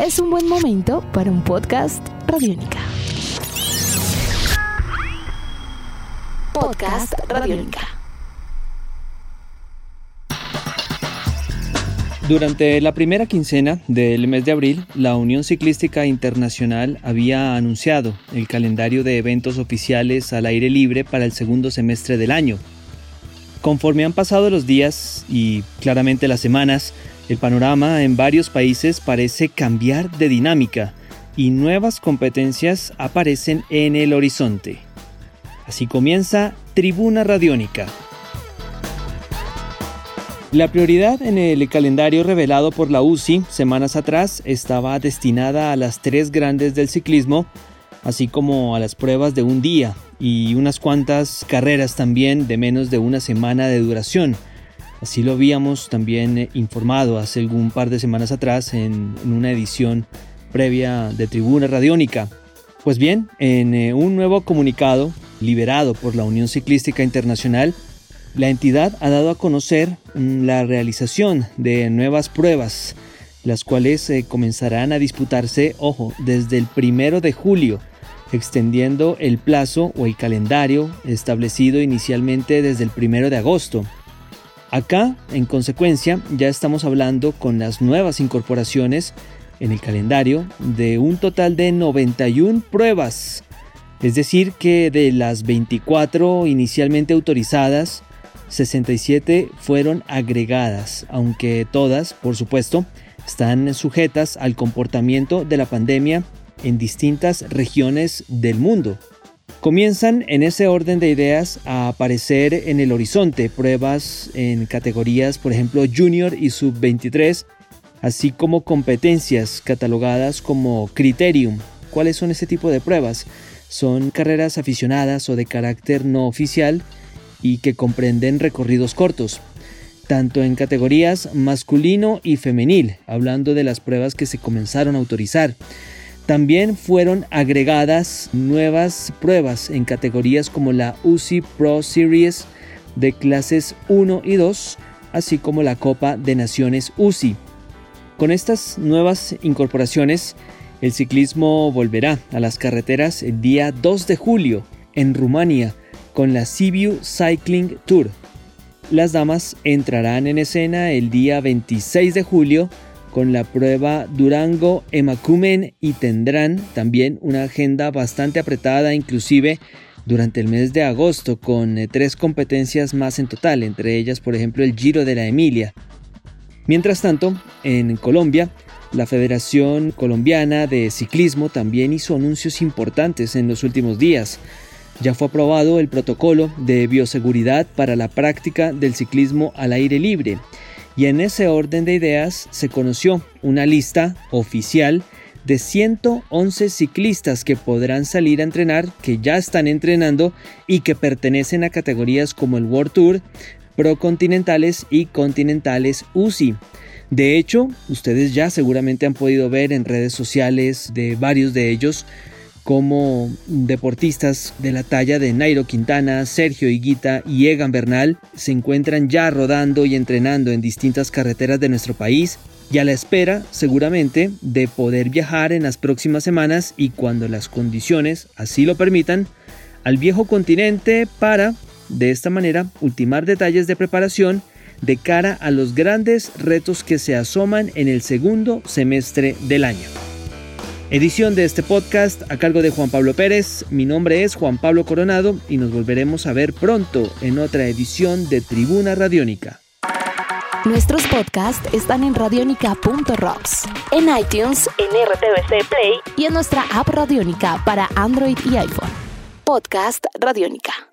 es un buen momento para un podcast Radiónica. Podcast Radiónica. Durante la primera quincena del mes de abril, la Unión Ciclística Internacional había anunciado el calendario de eventos oficiales al aire libre para el segundo semestre del año. Conforme han pasado los días y claramente las semanas, el panorama en varios países parece cambiar de dinámica y nuevas competencias aparecen en el horizonte. Así comienza Tribuna Radiónica la prioridad en el calendario revelado por la UCI semanas atrás estaba destinada a las tres grandes del ciclismo, así como a las pruebas de un día y unas cuantas carreras también de menos de una semana de duración. Así lo habíamos también informado hace algún par de semanas atrás en, una edición previa de Tribuna Radiónica. Pues bien, en eh, un nuevo comunicado liberado por la Unión Ciclística Internacional, la entidad ha dado a conocer mm, la realización de nuevas pruebas, las cuales eh, comenzarán a disputarse, ojo, desde el primero de julio, extendiendo el plazo o el calendario establecido inicialmente desde el primero de agosto. Acá, en consecuencia, ya estamos hablando con las nuevas incorporaciones en el calendario de un total de 91 pruebas. Es decir, que de las 24 inicialmente autorizadas, 67 fueron agregadas, aunque todas, por supuesto, están sujetas al comportamiento de la pandemia en distintas regiones del mundo. Comienzan en ese orden de ideas a aparecer en el horizonte pruebas en categorías, por ejemplo, junior y sub-23, así como competencias catalogadas como criterium. ¿Cuáles son ese tipo de pruebas? Son carreras aficionadas o de carácter no oficial y que comprenden recorridos cortos, tanto en categorías masculino y femenil, hablando de las pruebas que se comenzaron a autorizar. También fueron agregadas nuevas pruebas en categorías como la UCI Pro Series de clases 1 y 2, así como la Copa de Naciones UCI. Con estas nuevas incorporaciones, el ciclismo volverá a las carreteras el día 2 de julio en Rumania con la Sibiu Cycling Tour. Las damas entrarán en escena el día 26 de julio con la prueba Durango Emakumen y tendrán también una agenda bastante apretada inclusive durante el mes de agosto con eh, tres competencias más en total, entre ellas por ejemplo el Giro de la Emilia. Mientras tanto, en Colombia, la Federación Colombiana de Ciclismo también hizo anuncios importantes en los últimos días ya fue aprobado el protocolo de bioseguridad para la práctica del ciclismo al aire libre y en ese orden de ideas se conoció una lista oficial de 111 ciclistas que podrán salir a entrenar, que ya están entrenando y que pertenecen a categorías como el World Tour, Pro Continentales y Continentales UCI. De hecho, ustedes ya seguramente han podido ver en redes sociales de varios de ellos como deportistas de la talla de Nairo Quintana, Sergio Higuita y Egan Bernal se encuentran ya rodando y entrenando en distintas carreteras de nuestro país y a la espera seguramente de poder viajar en las próximas semanas y cuando las condiciones así lo permitan al viejo continente para de esta manera ultimar detalles de preparación de cara a los grandes retos que se asoman en el segundo semestre del año. Edición de este podcast a cargo de Juan Pablo Pérez. Mi nombre es Juan Pablo Coronado y nos volveremos a ver pronto en otra edición de Tribuna Radiónica. Nuestros podcasts están en radionica.rocks, en iTunes, en RTVC Play y en nuestra app Radiónica para Android y iPhone. Podcast Radiónica.